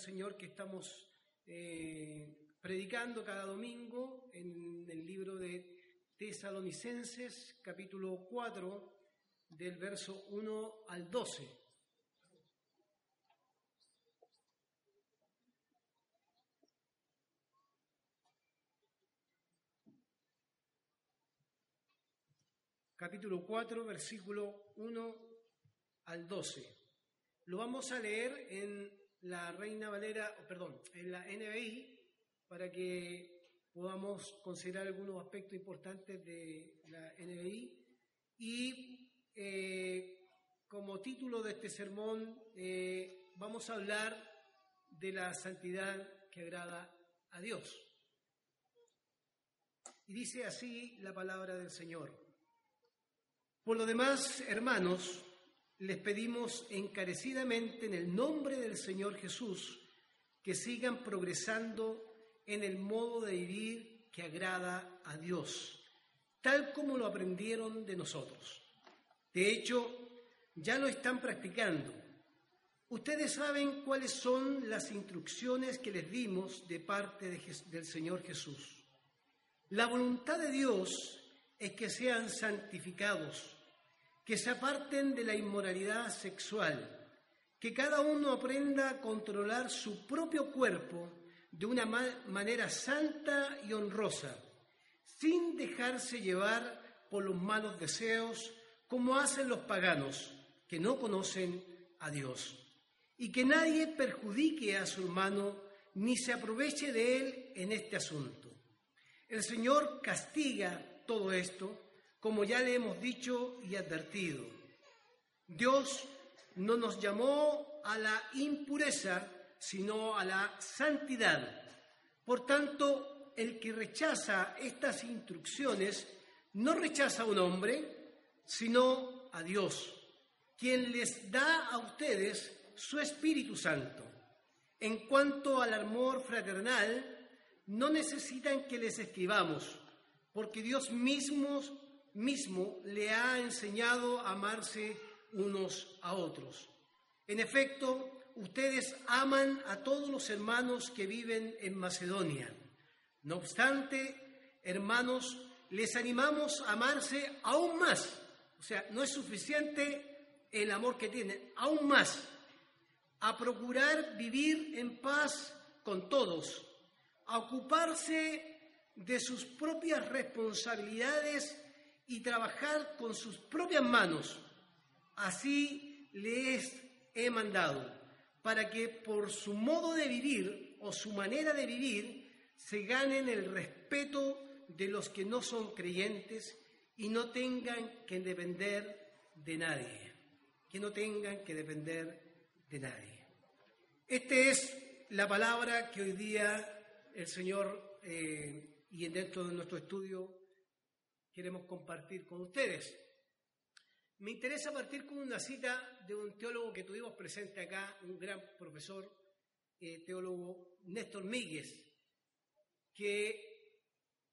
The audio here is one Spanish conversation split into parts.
Señor que estamos eh, predicando cada domingo en el libro de Tesalonicenses, capítulo 4, del verso 1 al 12. capítulo 4, versículo 1 al 12. Lo vamos a leer en la Reina Valera, perdón, en la NBI, para que podamos considerar algunos aspectos importantes de la NBI. Y eh, como título de este sermón, eh, vamos a hablar de la santidad que agrada a Dios. Y dice así la palabra del Señor. Por lo demás, hermanos, les pedimos encarecidamente en el nombre del Señor Jesús que sigan progresando en el modo de vivir que agrada a Dios, tal como lo aprendieron de nosotros. De hecho, ya lo están practicando. Ustedes saben cuáles son las instrucciones que les dimos de parte del Señor Jesús. La voluntad de Dios es que sean santificados, que se aparten de la inmoralidad sexual, que cada uno aprenda a controlar su propio cuerpo de una manera santa y honrosa, sin dejarse llevar por los malos deseos como hacen los paganos que no conocen a Dios. Y que nadie perjudique a su hermano ni se aproveche de él en este asunto. El Señor castiga todo esto, como ya le hemos dicho y advertido. Dios no nos llamó a la impureza, sino a la santidad. Por tanto, el que rechaza estas instrucciones no rechaza a un hombre, sino a Dios, quien les da a ustedes su Espíritu Santo. En cuanto al amor fraternal, no necesitan que les escribamos porque Dios mismo, mismo le ha enseñado a amarse unos a otros. En efecto, ustedes aman a todos los hermanos que viven en Macedonia. No obstante, hermanos, les animamos a amarse aún más. O sea, no es suficiente el amor que tienen, aún más. A procurar vivir en paz con todos, a ocuparse de sus propias responsabilidades y trabajar con sus propias manos. Así les he mandado, para que por su modo de vivir o su manera de vivir se ganen el respeto de los que no son creyentes y no tengan que depender de nadie, que no tengan que depender de nadie. Esta es la palabra que hoy día el Señor eh, y dentro de nuestro estudio queremos compartir con ustedes. Me interesa partir con una cita de un teólogo que tuvimos presente acá, un gran profesor, eh, teólogo Néstor Míguez, que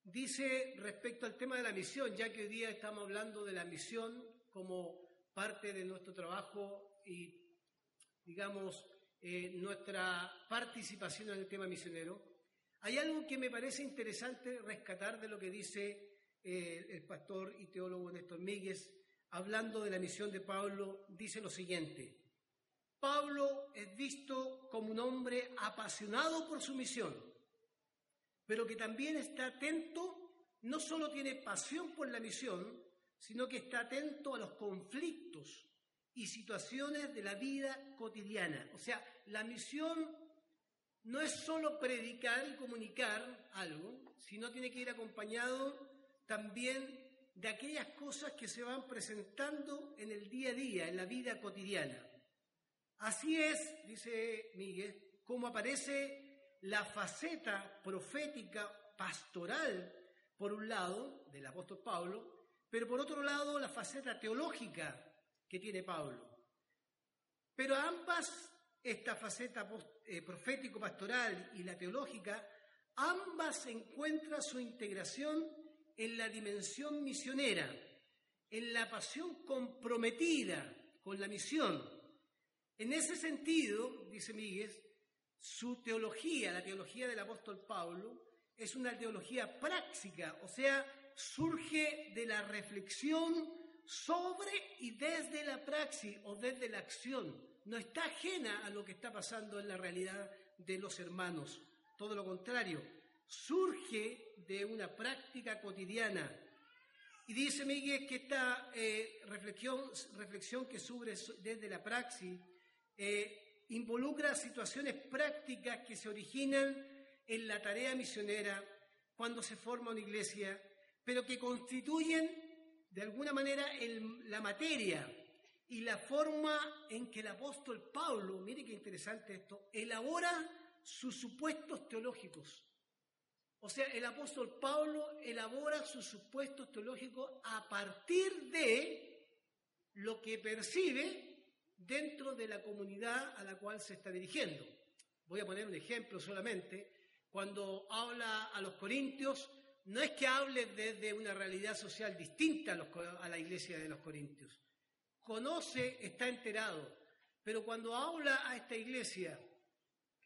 dice respecto al tema de la misión, ya que hoy día estamos hablando de la misión como parte de nuestro trabajo y, digamos, eh, nuestra participación en el tema misionero, hay algo que me parece interesante rescatar de lo que dice eh, el pastor y teólogo Néstor Míguez, hablando de la misión de Pablo, dice lo siguiente. Pablo es visto como un hombre apasionado por su misión, pero que también está atento, no solo tiene pasión por la misión, sino que está atento a los conflictos y situaciones de la vida cotidiana. O sea, la misión no es solo predicar y comunicar algo, sino tiene que ir acompañado también de aquellas cosas que se van presentando en el día a día, en la vida cotidiana. Así es, dice Miguel, como aparece la faceta profética, pastoral, por un lado, del apóstol Pablo, pero por otro lado, la faceta teológica que tiene Pablo. Pero ambas, esta faceta eh, profético-pastoral y la teológica, ambas encuentran su integración en la dimensión misionera, en la pasión comprometida con la misión. En ese sentido, dice Miguel, su teología, la teología del apóstol Pablo, es una teología práctica, o sea, surge de la reflexión sobre y desde la praxis o desde la acción. No está ajena a lo que está pasando en la realidad de los hermanos. Todo lo contrario, surge de una práctica cotidiana. Y dice Miguel que esta eh, reflexión, reflexión, que sube desde la praxis eh, involucra situaciones prácticas que se originan en la tarea misionera cuando se forma una iglesia, pero que constituyen de alguna manera la materia y la forma en que el apóstol Pablo, mire qué interesante esto, elabora sus supuestos teológicos. O sea, el apóstol Pablo elabora sus supuestos teológicos a partir de lo que percibe dentro de la comunidad a la cual se está dirigiendo. Voy a poner un ejemplo solamente. Cuando habla a los corintios, no es que hable desde una realidad social distinta a, la iglesia de los corintios. Conoce, está enterado, pero cuando habla a esta iglesia,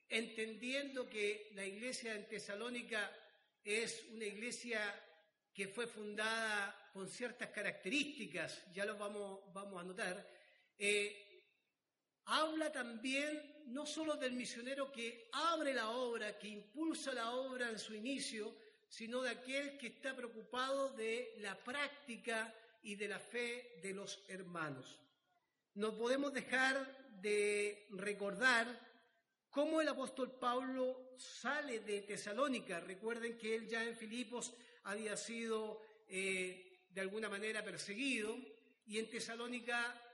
entendiendo que la iglesia en Tesalónica es una iglesia que fue fundada con ciertas características, ya lo vamos, vamos a notar, eh, habla también no solo del misionero que abre la obra, que impulsa la obra en su inicio, sino de aquel que está preocupado de la práctica y de la fe de los hermanos. No podemos dejar de recordar cómo el apóstol Pablo sale de Tesalónica. Recuerden que él ya en Filipos había sido eh, de alguna manera perseguido y en Tesalónica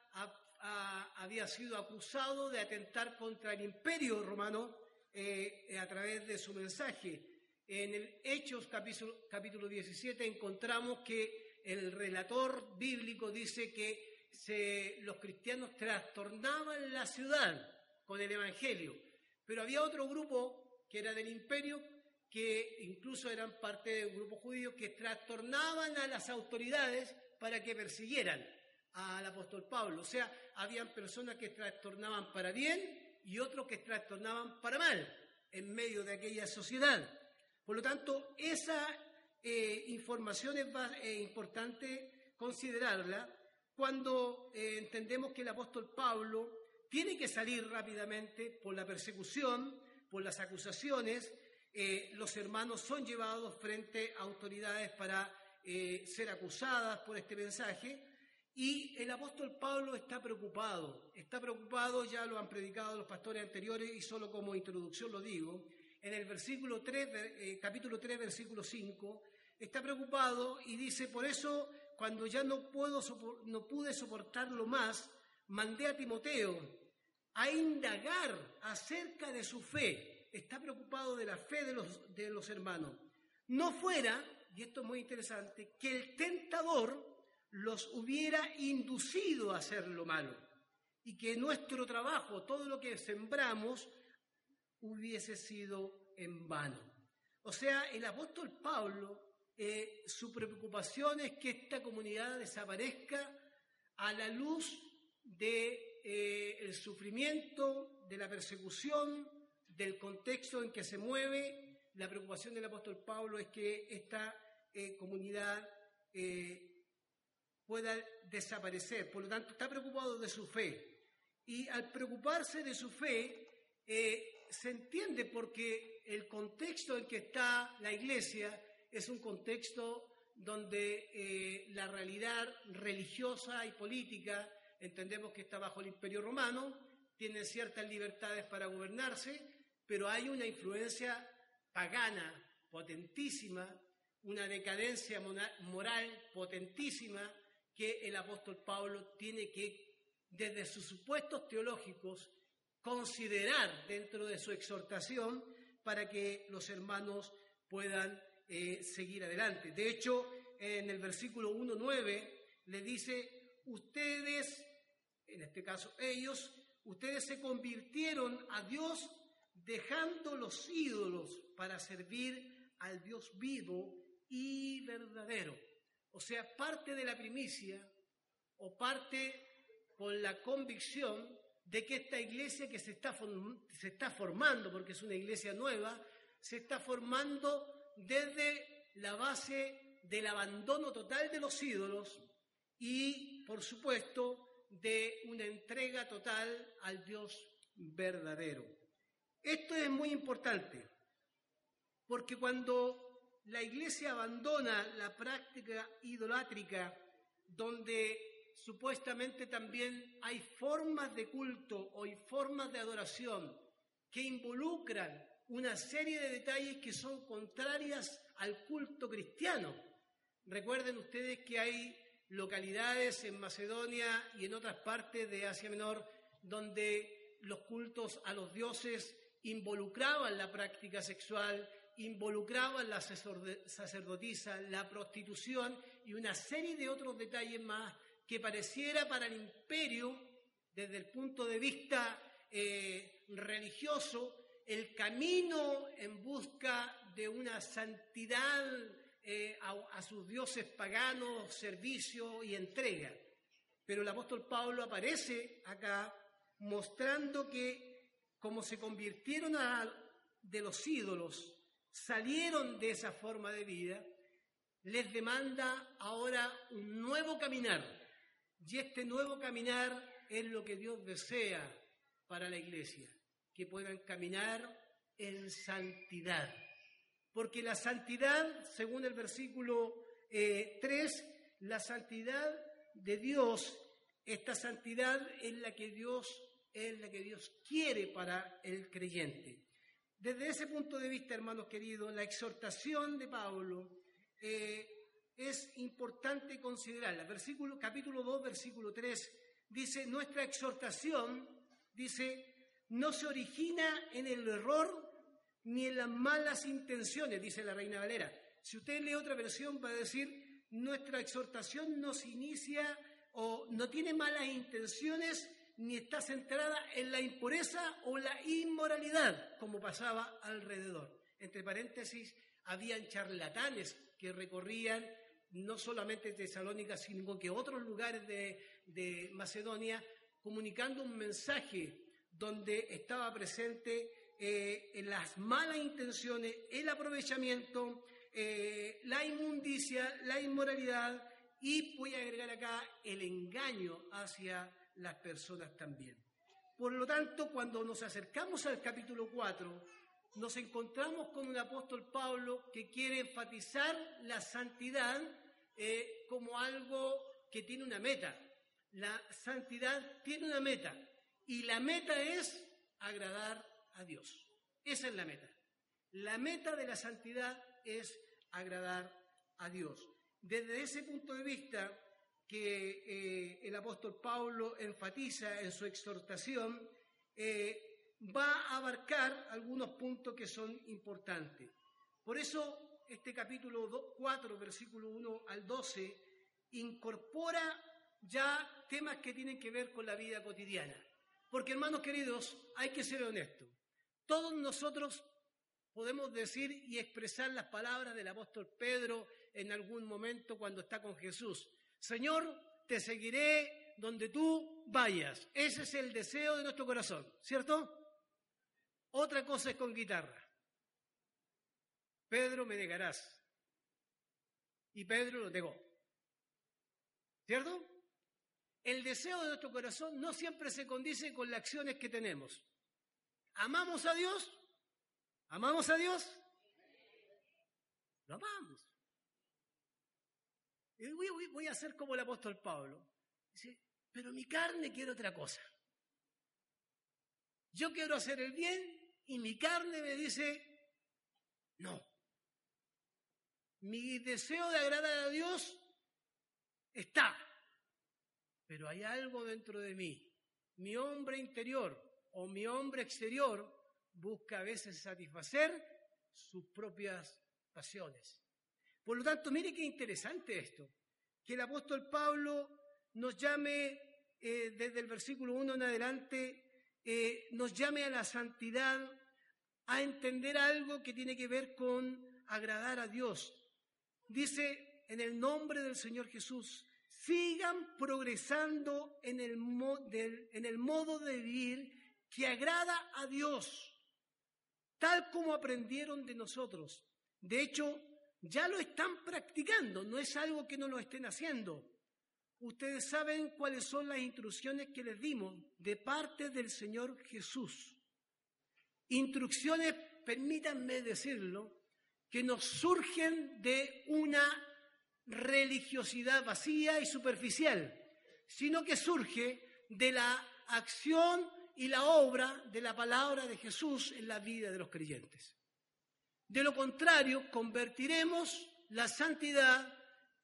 había sido acusado de atentar contra el imperio romano eh, a través de su mensaje. En Hechos capítulo, capítulo 17 encontramos que el relator bíblico dice que se, los cristianos trastornaban la ciudad con el Evangelio. Pero había otro grupo que era del imperio, que incluso eran parte de un grupo judío, que trastornaban a las autoridades para que persiguieran al apóstol Pablo. O sea, habían personas que trastornaban para bien y otros que trastornaban para mal en medio de aquella sociedad. Por lo tanto, esa eh, información es eh, importante considerarla cuando eh, entendemos que el apóstol Pablo tiene que salir rápidamente por la persecución, por las acusaciones. Eh, los hermanos son llevados frente a autoridades para eh, ser acusadas por este mensaje. Y el apóstol Pablo está preocupado, está preocupado, ya lo han predicado los pastores anteriores y solo como introducción lo digo, en el versículo 3, eh, capítulo 3, versículo 5, está preocupado y dice, por eso cuando ya no, puedo, no pude soportarlo más, mandé a Timoteo a indagar acerca de su fe. Está preocupado de la fe de los, de los hermanos. No fuera, y esto es muy interesante, que el tentador los hubiera inducido a hacer lo malo y que nuestro trabajo, todo lo que sembramos, hubiese sido en vano. O sea, el apóstol Pablo, eh, su preocupación es que esta comunidad desaparezca a la luz del de, eh, sufrimiento, de la persecución, del contexto en que se mueve. La preocupación del apóstol Pablo es que esta eh, comunidad eh, pueda desaparecer. Por lo tanto, está preocupado de su fe. Y al preocuparse de su fe, se entiende porque el contexto en que está la iglesia es un contexto donde la realidad religiosa y política entendemos que está bajo el imperio romano, tiene ciertas libertades para gobernarse, pero hay una influencia pagana potentísima, una decadencia moral potentísima que el apóstol Pablo tiene que, desde sus supuestos teológicos, considerar dentro de su exhortación para que los hermanos puedan eh, seguir adelante. De hecho, en el versículo 1.9 le dice, ustedes, en este caso ellos, ustedes se convirtieron a Dios dejando los ídolos para servir al Dios vivo y verdadero. O sea, parte de la primicia o parte con la convicción de que esta iglesia que se está, se está formando, porque es una iglesia nueva, se está formando desde la base del abandono total de los ídolos y, por supuesto, de una entrega total al Dios verdadero. Esto es muy importante, porque cuando la iglesia abandona la práctica idolátrica, donde supuestamente también hay formas de culto o hay formas de adoración que involucran una serie de detalles que son contrarias al culto cristiano. Recuerden ustedes que hay localidades en Macedonia y en otras partes de Asia Menor donde los cultos a los dioses involucraban la práctica sexual, involucraban la sacerdotisa, la prostitución y una serie de otros detalles más que pareciera para el imperio, desde el punto de vista eh, religioso, el camino en busca de una santidad eh, a, sus dioses paganos, servicio y entrega. Pero el apóstol Pablo aparece acá mostrando que como se convirtieron de los ídolos, salieron de esa forma de vida, les demanda ahora un nuevo caminar, y este nuevo caminar es lo que Dios desea para la iglesia, que puedan caminar en santidad. Porque la santidad, según el versículo 3, eh, la santidad de Dios, esta santidad es la que Dios es la que Dios quiere para el creyente. Desde ese punto de vista, hermanos queridos, la exhortación de Pablo eh, es importante considerarla. Versículo, capítulo 2, versículo 3, dice, nuestra exhortación, dice, no se origina en el error ni en las malas intenciones, dice la Reina Valera. Si usted lee otra versión, va a decir, nuestra exhortación no se inicia o no tiene malas intenciones ni está centrada en la impureza o la inmoralidad, como pasaba alrededor. Entre paréntesis, habían charlatanes que recorrían no solamente Tesalónica, sino que otros lugares de, Macedonia, comunicando un mensaje donde estaba presente eh, las malas intenciones, el aprovechamiento, eh, la inmundicia, la inmoralidad y voy a agregar acá el engaño hacia las personas también. Por lo tanto, cuando nos acercamos al capítulo 4, nos encontramos con un apóstol Pablo que quiere enfatizar la santidad eh, como algo que tiene una meta. La santidad tiene una meta y la meta es agradar a Dios. Esa es la meta. La meta de la santidad es agradar a Dios. Desde ese punto de vista que eh, el apóstol Pablo enfatiza en su exhortación, eh, va a abarcar algunos puntos que son importantes. Por eso este capítulo 4, versículo 1 al 12, incorpora ya temas que tienen que ver con la vida cotidiana. Porque hermanos queridos, hay que ser honestos. Todos nosotros podemos decir y expresar las palabras del apóstol Pedro en algún momento cuando está con Jesús. Señor, te seguiré donde tú vayas. Ese es el deseo de nuestro corazón, ¿cierto? Otra cosa es con guitarra. Pedro me negarás. Y Pedro lo negó. ¿Cierto? El deseo de nuestro corazón no siempre se condice con las acciones que tenemos. ¿Amamos a Dios? ¿Amamos a Dios? Lo amamos. Voy, a hacer como el apóstol Pablo. Dice, pero mi carne quiere otra cosa. Yo quiero hacer el bien y mi carne me dice, no. mi deseo de agradar a Dios está, pero hay algo dentro de mí. Mi hombre interior o mi hombre exterior busca a veces satisfacer sus propias pasiones. Por lo tanto, mire qué interesante esto, que el apóstol Pablo nos llame eh, desde el versículo 1 en adelante, eh, nos llame a la santidad, a entender algo que tiene que ver con agradar a Dios. Dice en el nombre del Señor Jesús, sigan progresando en el, en el modo de vivir que agrada a Dios, tal como aprendieron de nosotros. De hecho, ya lo están practicando, no es algo que no lo estén haciendo. Ustedes saben cuáles son las instrucciones que les dimos de parte del Señor Jesús. Instrucciones, permítanme decirlo, que nos surgen de una religiosidad vacía y superficial, sino que surge de la acción y la obra de la palabra de Jesús en la vida de los creyentes. De lo contrario, convertiremos la santidad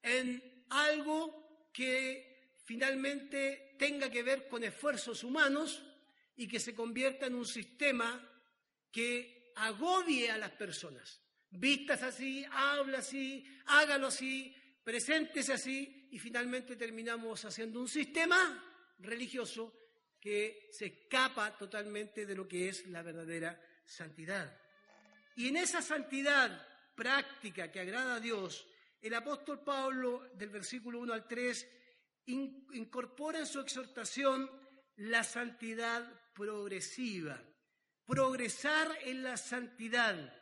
en algo que finalmente tenga que ver con esfuerzos humanos y que se convierta en un sistema que agobie a las personas. Vistas así, habla así, hágalo así, presentes así y finalmente terminamos haciendo un sistema religioso que se escapa totalmente de lo que es la verdadera santidad. Y en esa santidad práctica que agrada a Dios, el apóstol Pablo del versículo 1 al 3 incorpora en su exhortación la santidad progresiva progresar en la santidad.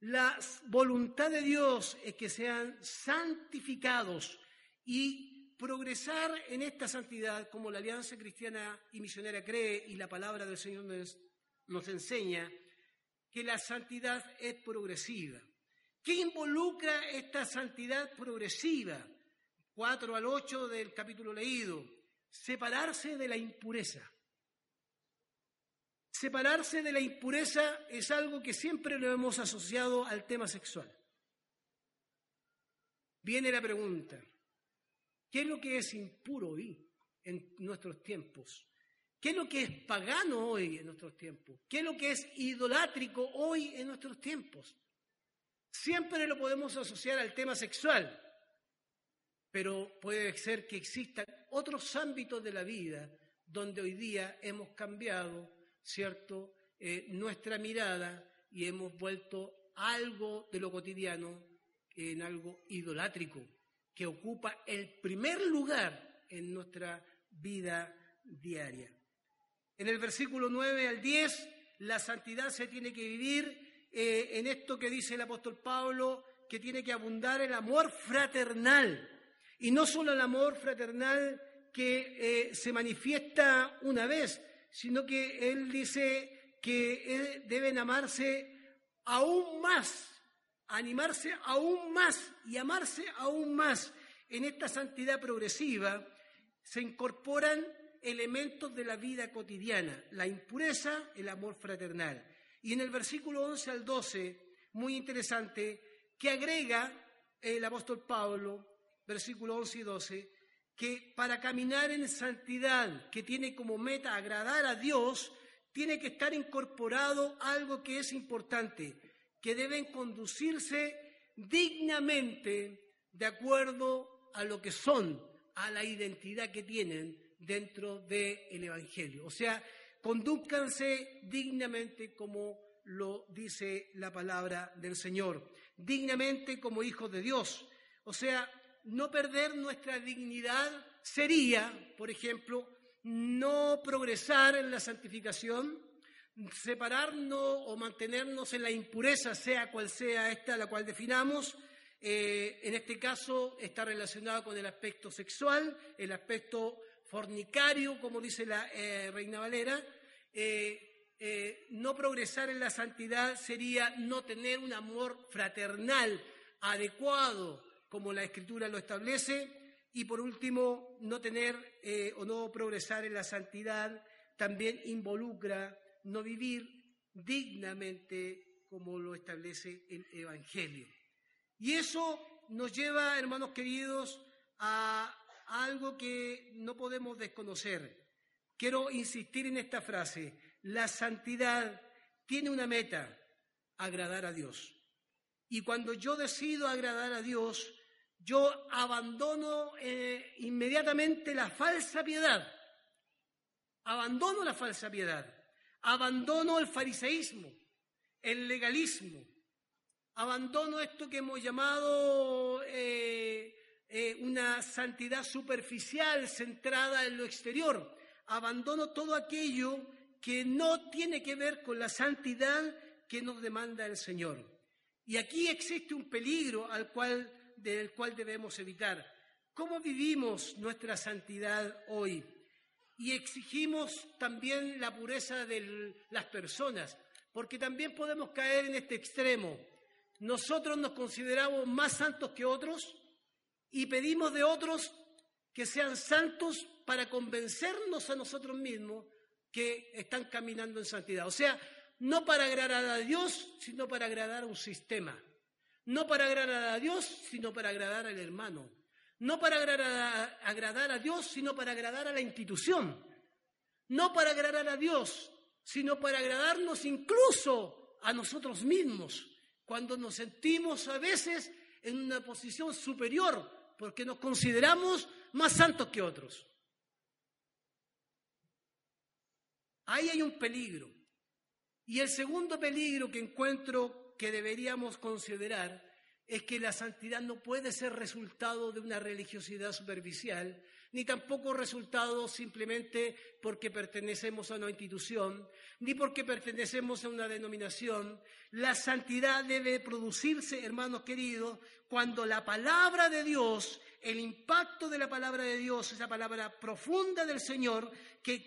La voluntad de Dios es que sean santificados y progresar en esta santidad, como la Alianza Cristiana y Misionera cree y la palabra del Señor nos, enseña, que la santidad es progresiva. ¿Qué involucra esta santidad progresiva? 4 al 8 del capítulo leído. Separarse de la impureza. Separarse de la impureza es algo que siempre lo hemos asociado al tema sexual. Viene la pregunta, ¿qué es lo que es impuro hoy en nuestros tiempos? ¿Qué es lo que es pagano hoy en nuestros tiempos? ¿Qué es lo que es idolátrico hoy en nuestros tiempos? Siempre lo podemos asociar al tema sexual, pero puede ser que existan otros ámbitos de la vida donde hoy día hemos cambiado ¿cierto?, eh, nuestra mirada y hemos vuelto algo de lo cotidiano en algo idolátrico, que ocupa el primer lugar en nuestra vida diaria. En el versículo 9 al 10, la santidad se tiene que vivir eh, en esto que dice el apóstol Pablo, que tiene que abundar el amor fraternal. Y no solo el amor fraternal que eh, se manifiesta una vez, sino que él dice que deben amarse aún más, animarse aún más y amarse aún más. En esta santidad progresiva se incorporan elementos de la vida cotidiana, la impureza, el amor fraternal. Y en el versículo 11 al 12, muy interesante, que agrega el apóstol Pablo, versículo 11 y 12, que para caminar en santidad, que tiene como meta agradar a Dios, tiene que estar incorporado algo que es importante, que deben conducirse dignamente de acuerdo a lo que son, a la identidad que tienen dentro del Evangelio. O sea, conduzcanse dignamente como lo dice la palabra del Señor, dignamente como hijos de Dios. O sea, no perder nuestra dignidad sería, por ejemplo, no progresar en la santificación, separarnos o mantenernos en la impureza, sea cual sea esta la cual definamos. Eh, en este caso está relacionado con el aspecto sexual, el aspecto fornicario, como dice la eh, Reina Valera. Eh, no progresar en la santidad sería no tener un amor fraternal adecuado como la Escritura lo establece, y por último, no tener o no progresar en la santidad también involucra no vivir dignamente como lo establece el Evangelio. Y eso nos lleva, hermanos queridos, a algo que no podemos desconocer. Quiero insistir en esta frase. La santidad tiene una meta, agradar a Dios. Y cuando yo decido agradar a Dios, yo abandono eh, inmediatamente la falsa piedad. Abandono la falsa piedad. Abandono el fariseísmo, el legalismo. Abandono esto que hemos llamado eh, eh, una santidad superficial centrada en lo exterior. Abandono todo aquello que no tiene que ver con la santidad que nos demanda el Señor. Y aquí existe un peligro al cual, del cual debemos evitar. ¿Cómo vivimos nuestra santidad hoy? Y exigimos también la pureza de las personas, porque también podemos caer en este extremo. Nosotros nos consideramos más santos que otros y pedimos de otros que sean santos para convencernos a nosotros mismos que están caminando en santidad. O sea, no para agradar a Dios, sino para agradar a un sistema. No para agradar a Dios, sino para agradar al hermano. No para agradar a, Dios, sino para agradar a la institución. No para agradar a Dios, sino para agradarnos incluso a nosotros mismos, cuando nos sentimos a veces en una posición superior porque nos consideramos más santos que otros. Ahí hay un peligro. Y el segundo peligro que encuentro que deberíamos considerar es que la santidad no puede ser resultado de una religiosidad superficial, ni tampoco resultado simplemente porque pertenecemos a una institución, ni porque pertenecemos a una denominación. La santidad debe producirse, hermanos queridos, cuando la palabra de Dios, el impacto de la palabra de Dios, esa palabra profunda del Señor que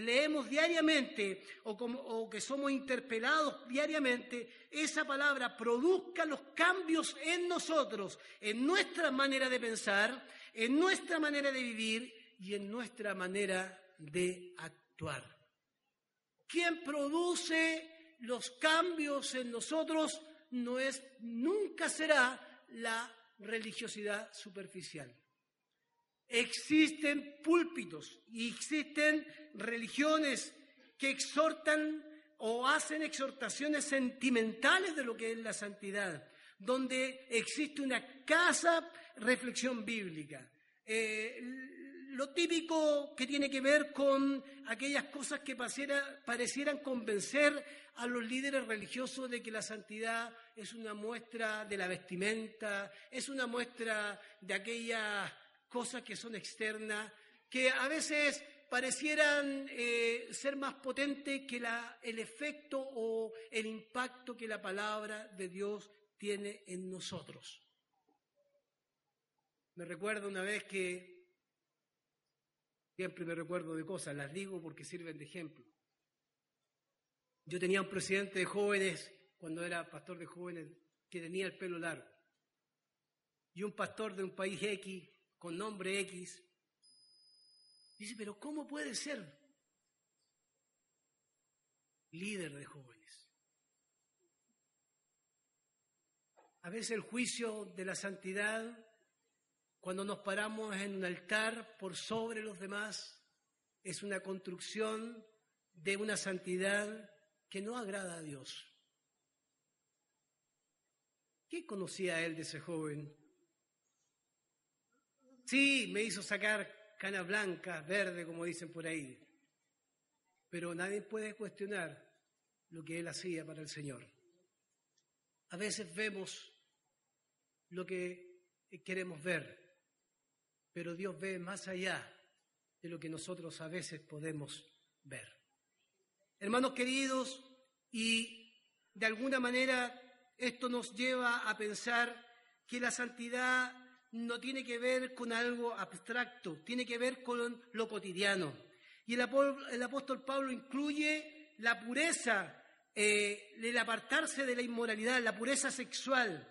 leemos diariamente o, que somos interpelados diariamente, esa palabra produzca los cambios en nosotros, en nuestra manera de pensar, en nuestra manera de vivir y en nuestra manera de actuar. Quien produce los cambios en nosotros no es, nunca será la religiosidad superficial. Existen púlpitos y existen religiones que exhortan o hacen exhortaciones sentimentales de lo que es la santidad, donde existe una casa reflexión bíblica. Eh, lo típico que tiene que ver con aquellas cosas que parecieran convencer a los líderes religiosos de que la santidad es una muestra de la vestimenta, es una muestra de aquellas cosas que son externas, que a veces parecieran eh, ser más potentes que el efecto o el impacto que la palabra de Dios tiene en nosotros. Me recuerdo una vez que, siempre me recuerdo de cosas, las digo porque sirven de ejemplo. Yo tenía un presidente de jóvenes, cuando era pastor de jóvenes, que tenía el pelo largo. Y un pastor de un país X, con nombre X, dice, pero ¿cómo puede ser líder de jóvenes? A veces el juicio de la santidad cuando nos paramos en un altar por sobre los demás, es una construcción de una santidad que no agrada a Dios. ¿Qué conocía él de ese joven? Sí, me hizo sacar cana blanca, verde, como dicen por ahí, pero nadie puede cuestionar lo que él hacía para el Señor. A veces vemos lo que queremos ver, pero Dios ve más allá de lo que nosotros a veces podemos ver. Hermanos queridos, y de alguna manera esto nos lleva a pensar que la santidad no tiene que ver con algo abstracto, tiene que ver con lo cotidiano. Y el, apóstol Pablo incluye la pureza, eh, el apartarse de la inmoralidad, la pureza sexual,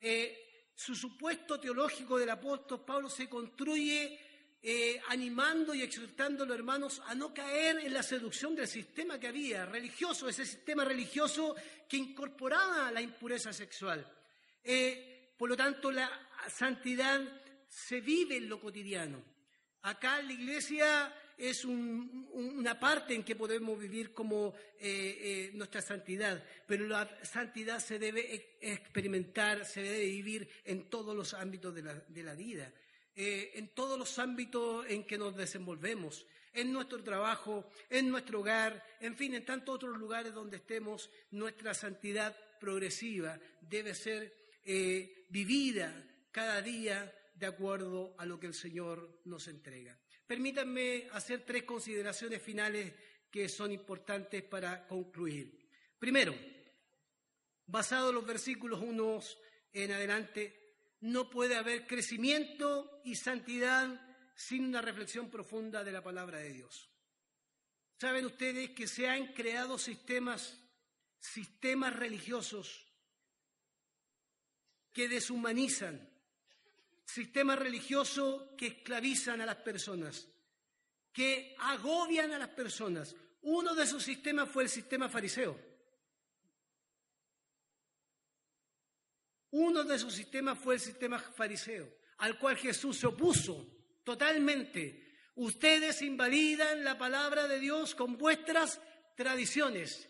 eh, su supuesto teológico del apóstol Pablo se construye eh, animando y exhortando a los hermanos a no caer en la seducción del sistema que había, religioso, ese sistema religioso que incorporaba la impureza sexual. Eh, por lo tanto, santidad se vive en lo cotidiano. Acá la iglesia es una parte en que podemos vivir como eh, eh, nuestra santidad, pero la santidad se debe experimentar, se debe vivir en todos los ámbitos de la, vida, eh, en todos los ámbitos en que nos desenvolvemos, en nuestro trabajo, en nuestro hogar, en fin, en tantos otros lugares donde estemos, nuestra santidad progresiva debe ser vivida cada día de acuerdo a lo que el Señor nos entrega. Permítanme hacer tres consideraciones finales que son importantes para concluir. Primero, basado en los versículos unos en adelante, no puede haber crecimiento y santidad sin una reflexión profunda de la palabra de Dios. Saben ustedes que se han creado sistemas, sistemas religiosos que deshumanizan, sistemas religiosos que esclavizan a las personas, que agobian a las personas. Uno de esos sistemas fue el sistema fariseo. Uno de esos sistemas fue el sistema fariseo, al cual Jesús se opuso totalmente. Ustedes invalidan la palabra de Dios con vuestras tradiciones.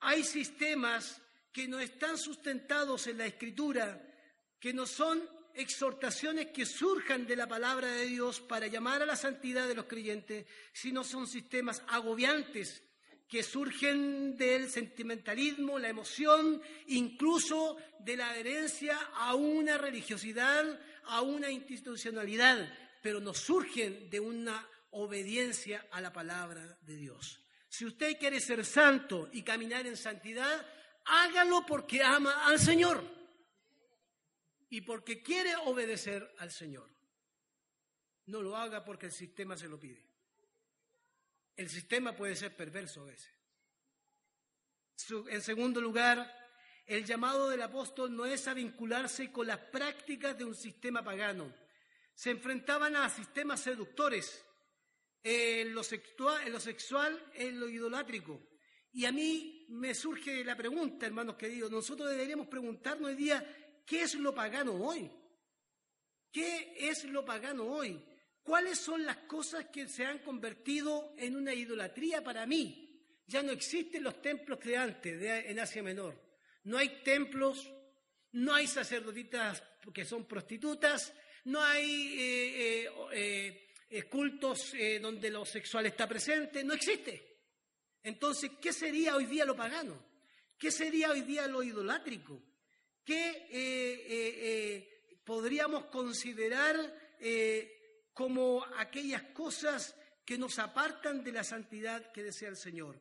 Hay sistemas que no están sustentados en la escritura, que no son exhortaciones que surjan de la palabra de Dios para llamar a la santidad de los creyentes, sino son sistemas agobiantes que surgen del sentimentalismo, la emoción, incluso de la adherencia a una religiosidad, a una institucionalidad, pero no surgen de una obediencia a la palabra de Dios. Si usted quiere ser santo y caminar en santidad, hágalo porque ama al Señor y porque quiere obedecer al Señor. No lo haga porque el sistema se lo pide. El sistema puede ser perverso a veces. En segundo lugar, el llamado del apóstol no es a vincularse con las prácticas de un sistema pagano. Se enfrentaban a sistemas seductores en lo, sexual, en lo lo idolátrico. Y a mí me surge la pregunta, hermanos queridos, nosotros deberíamos preguntarnos hoy día, ¿Qué es lo pagano hoy? ¿Qué es lo pagano hoy? ¿Cuáles son las cosas que se han convertido en una idolatría para mí? Ya no existen los templos de antes en Asia Menor. No hay templos, no hay sacerdotitas que son prostitutas, no hay eh, eh, eh, cultos donde lo sexual está presente, no existe. Entonces, ¿qué sería hoy día lo pagano? ¿Qué sería hoy día lo idolátrico? Que eh, eh, eh, podríamos considerar como aquellas cosas que nos apartan de la santidad que desea el Señor.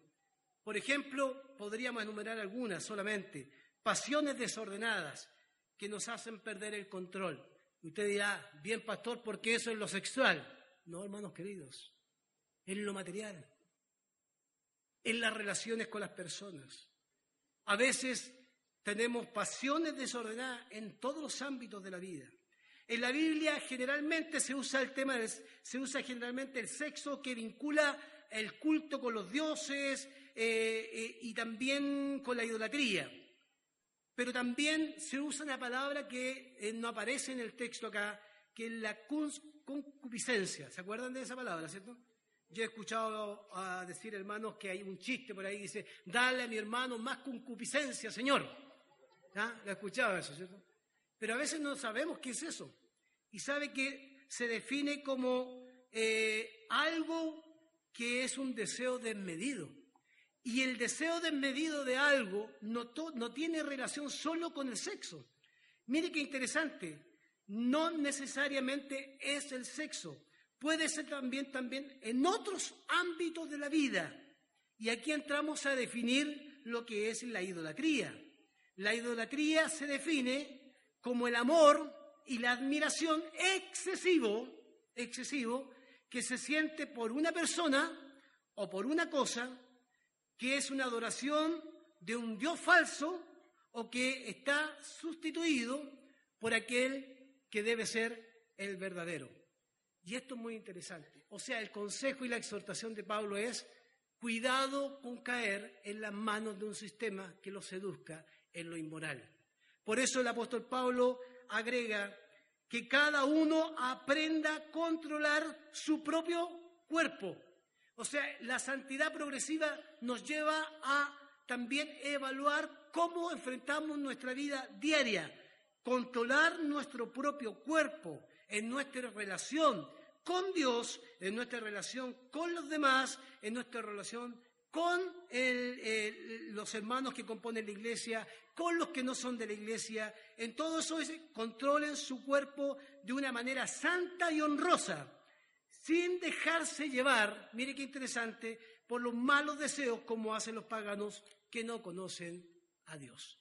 Por ejemplo, podríamos enumerar algunas solamente. Pasiones desordenadas que nos hacen perder el control. Usted dirá, bien pastor, porque eso es lo sexual. No, hermanos queridos, es lo material, en las relaciones con las personas. A veces tenemos pasiones desordenadas en todos los ámbitos de la vida. En la Biblia generalmente se usa el tema, se usa generalmente el sexo que vincula el culto con los dioses eh, eh, y también con la idolatría. Pero también se usa una palabra que eh, no aparece en el texto acá, que es la concupiscencia. ¿Se acuerdan de esa palabra, cierto? Yo he escuchado a decir, hermanos, que hay un chiste por ahí que dice, dale a mi hermano más concupiscencia, Señor. ¿Ah? La escuchaba eso, ¿cierto? Pero a veces no sabemos qué es eso. Y sabe que se define como eh, algo que es un deseo desmedido. Y el deseo desmedido de algo no, no tiene relación solo con el sexo. Mire qué interesante. No necesariamente es el sexo. Puede ser también, también en otros ámbitos de la vida. Y aquí entramos a definir lo que es la idolatría. La idolatría se define como el amor y la admiración excesivo, excesivo, que se siente por una persona o por una cosa que es una adoración de un Dios falso o que está sustituido por aquel que debe ser el verdadero. Y esto es muy interesante. O sea, el consejo y la exhortación de Pablo es cuidado con caer en las manos de un sistema que lo seduzca en lo inmoral. Por eso el apóstol Pablo agrega que cada uno aprenda a controlar su propio cuerpo. O sea, la santidad progresiva nos lleva a también evaluar cómo enfrentamos nuestra vida diaria, controlar nuestro propio cuerpo en nuestra relación con Dios, en nuestra relación con los demás, en nuestra relación con los hermanos que componen la iglesia, con los que no son de la iglesia, en todo eso controlen su cuerpo de una manera santa y honrosa, sin dejarse llevar, mire qué interesante, por los malos deseos como hacen los paganos que no conocen a Dios.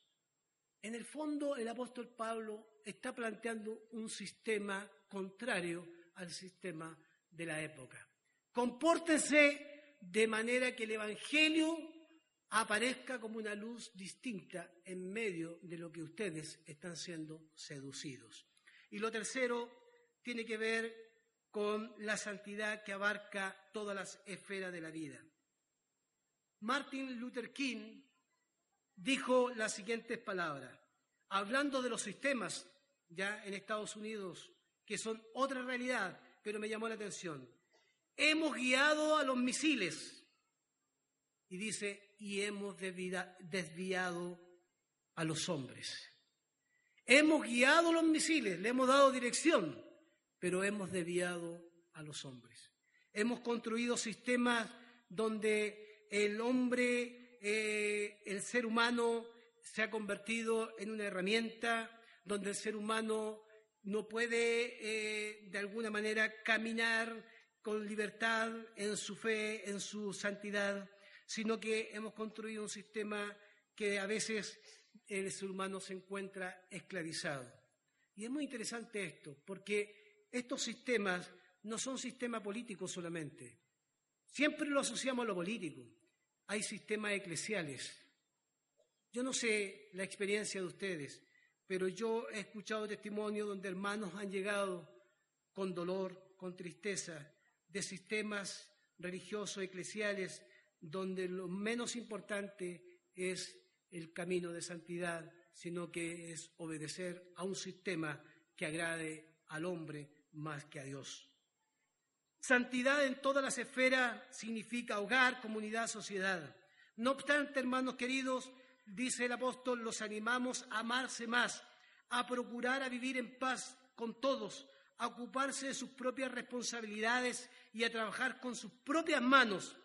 En el fondo, el apóstol Pablo está planteando un sistema contrario al sistema de la época. Compórtense de manera que el Evangelio aparezca como una luz distinta en medio de lo que ustedes están siendo seducidos. Y lo tercero tiene que ver con la santidad que abarca todas las esferas de la vida. Martin Luther King dijo las siguientes palabras, hablando de los sistemas ya en Estados Unidos, que son otra realidad, pero me llamó la atención. Hemos guiado a los misiles, y dice, y hemos desviado a los hombres. Hemos guiado los misiles, le hemos dado dirección, pero hemos desviado a los hombres. Hemos construido sistemas donde el hombre, eh, el ser humano, se ha convertido en una herramienta, donde el ser humano no puede eh, de alguna manera caminar con libertad en su fe, en su santidad, sino que hemos construido un sistema que a veces el ser humano se encuentra esclavizado. Y es muy interesante esto, porque estos sistemas no son sistemas políticos solamente. Siempre lo asociamos a lo político. Hay sistemas eclesiales. Yo no sé la experiencia de ustedes, pero yo he escuchado testimonios donde hermanos han llegado con dolor, con tristeza, de sistemas religiosos, eclesiales, donde lo menos importante es el camino de santidad, sino que es obedecer a un sistema que agrade al hombre más que a Dios. Santidad en todas las esferas significa hogar, comunidad, sociedad. No obstante, hermanos queridos, dice el apóstol, los animamos a amarse más, a procurar a vivir en paz con todos, a ocuparse de sus propias responsabilidades y a trabajar con sus propias manos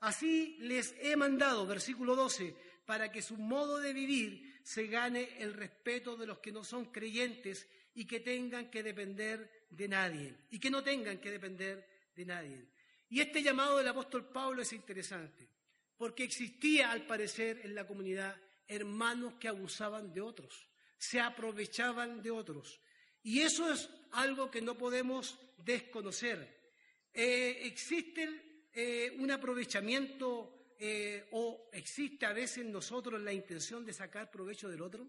Así les he mandado, versículo 12, para que su modo de vivir se gane el respeto de los que no son creyentes y que tengan que depender de nadie, y que no tengan que depender de nadie. Y este llamado del apóstol Pablo es interesante, porque existía al parecer en la comunidad hermanos que abusaban de otros, se aprovechaban de otros. Y eso es algo que no podemos desconocer. Eh, existen eh, un aprovechamiento eh, o existe a veces en nosotros la intención de sacar provecho del otro?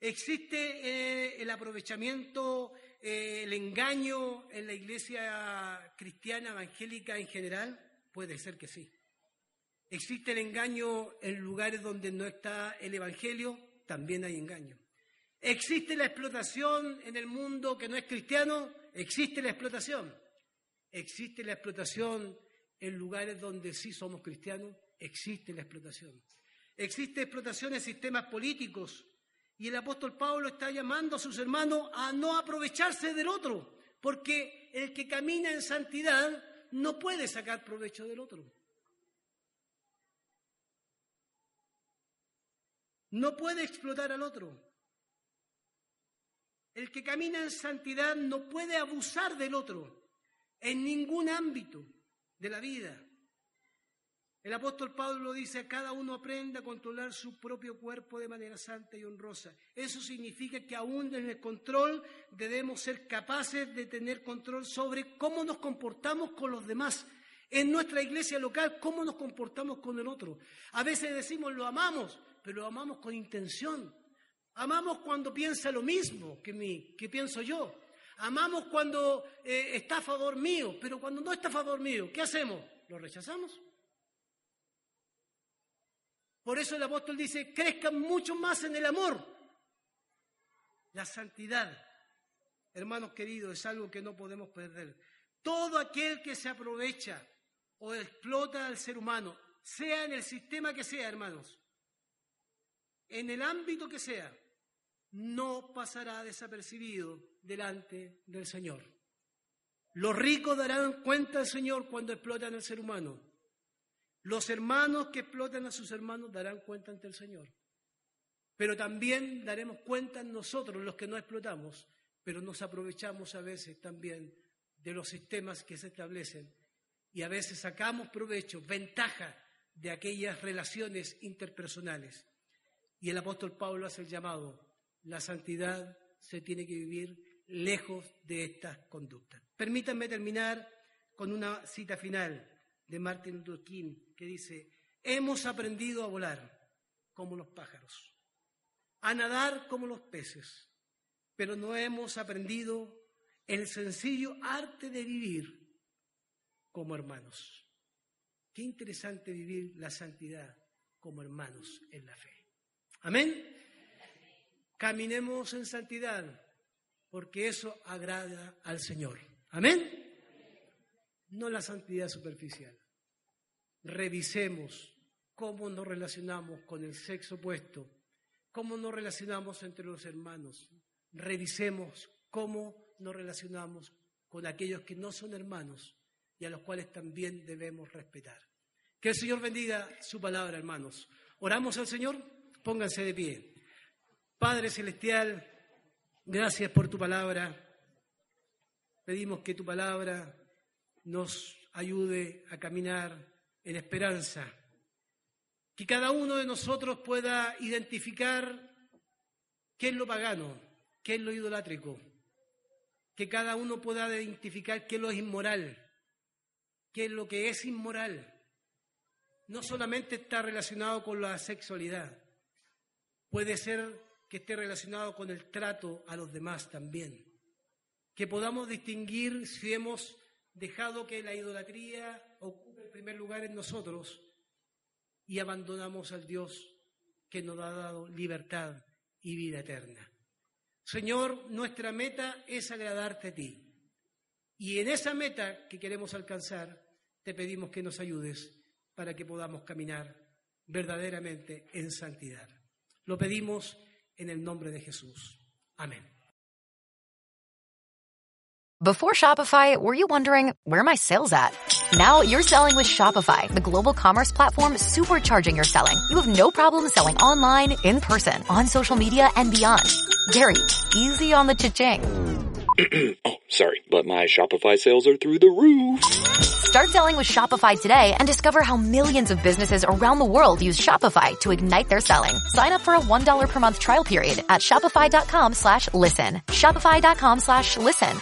¿Existe el aprovechamiento, el engaño en la iglesia cristiana evangélica en general? Puede ser que sí. ¿Existe el engaño en lugares donde no está el Evangelio? También hay engaño. ¿Existe la explotación en el mundo que no es cristiano? Existe la explotación. ¿Existe la explotación en lugares donde sí somos cristianos, existe la explotación. Existe explotación en sistemas políticos y el apóstol Pablo está llamando a sus hermanos a no aprovecharse del otro, porque el que camina en santidad no puede sacar provecho del otro. No puede explotar al otro. El que camina en santidad no puede abusar del otro en ningún ámbito de la vida. El apóstol Pablo dice, cada uno aprenda a controlar su propio cuerpo de manera santa y honrosa. Eso significa que aún en el control debemos ser capaces de tener control sobre cómo nos comportamos con los demás. En nuestra iglesia local, cómo nos comportamos con el otro. A veces decimos lo amamos, pero amamos con intención. Amamos cuando piensa lo mismo que, mí, que pienso yo. Amamos cuando eh, está a favor mío, pero cuando no está a favor mío, ¿qué hacemos? ¿Lo rechazamos? Por eso el apóstol dice, crezcan mucho más en el amor. La santidad, hermanos queridos, es algo que no podemos perder. Todo aquel que se aprovecha o explota al ser humano, sea en el sistema que sea, hermanos, en el ámbito que sea, no pasará desapercibido delante del Señor. Los ricos darán cuenta al Señor cuando explotan al ser humano. Los hermanos que explotan a sus hermanos darán cuenta ante el Señor. Pero también daremos cuenta nosotros, los que no explotamos, pero nos aprovechamos a veces también de los sistemas que se establecen y a veces sacamos provecho, ventaja de aquellas relaciones interpersonales. Y el apóstol Pablo hace el llamado, la santidad se tiene que vivir lejos de estas conductas. Permítanme terminar con una cita final de Martin Luther King que dice, hemos aprendido a volar como los pájaros, a nadar como los peces, pero no hemos aprendido el sencillo arte de vivir como hermanos. Qué interesante vivir la santidad como hermanos en la fe. Amén. Caminemos en santidad, porque eso agrada al Señor. Amén. No la santidad superficial. Revisemos cómo nos relacionamos con el sexo opuesto, cómo nos relacionamos entre los hermanos. Revisemos cómo nos relacionamos con aquellos que no son hermanos y a los cuales también debemos respetar. Que el Señor bendiga su palabra, hermanos. Oramos al Señor, pónganse de pie. Padre Celestial, gracias por tu palabra. Pedimos que tu palabra nos ayude a caminar en esperanza. Que cada uno de nosotros pueda identificar qué es lo pagano, qué es lo idolátrico, que cada uno pueda identificar qué es lo inmoral, qué es lo que es inmoral. No solamente está relacionado con la sexualidad, puede ser que esté relacionado con el trato a los demás también. Que podamos distinguir si hemos dejado que la idolatría ocupe el primer lugar en nosotros y abandonamos al Dios que nos ha dado libertad y vida eterna. Señor, nuestra meta es agradarte a ti. Y en esa meta que queremos alcanzar, te pedimos que nos ayudes para que podamos caminar verdaderamente en santidad. Lo pedimos en el nombre de Jesús. Amén. Before Shopify, were you wondering where my sales at? Now you're selling with Shopify, the global commerce platform supercharging your selling. You have no problem selling online, in person, on social media, and beyond. Gary, easy on the cha-ching. oh, sorry, but my Shopify sales are through the roof. Start selling with Shopify today and discover how millions of businesses around the world use Shopify to ignite their selling. Sign up for a $1 per month trial period at shopify.com slash listen. Shopify.com slash listen.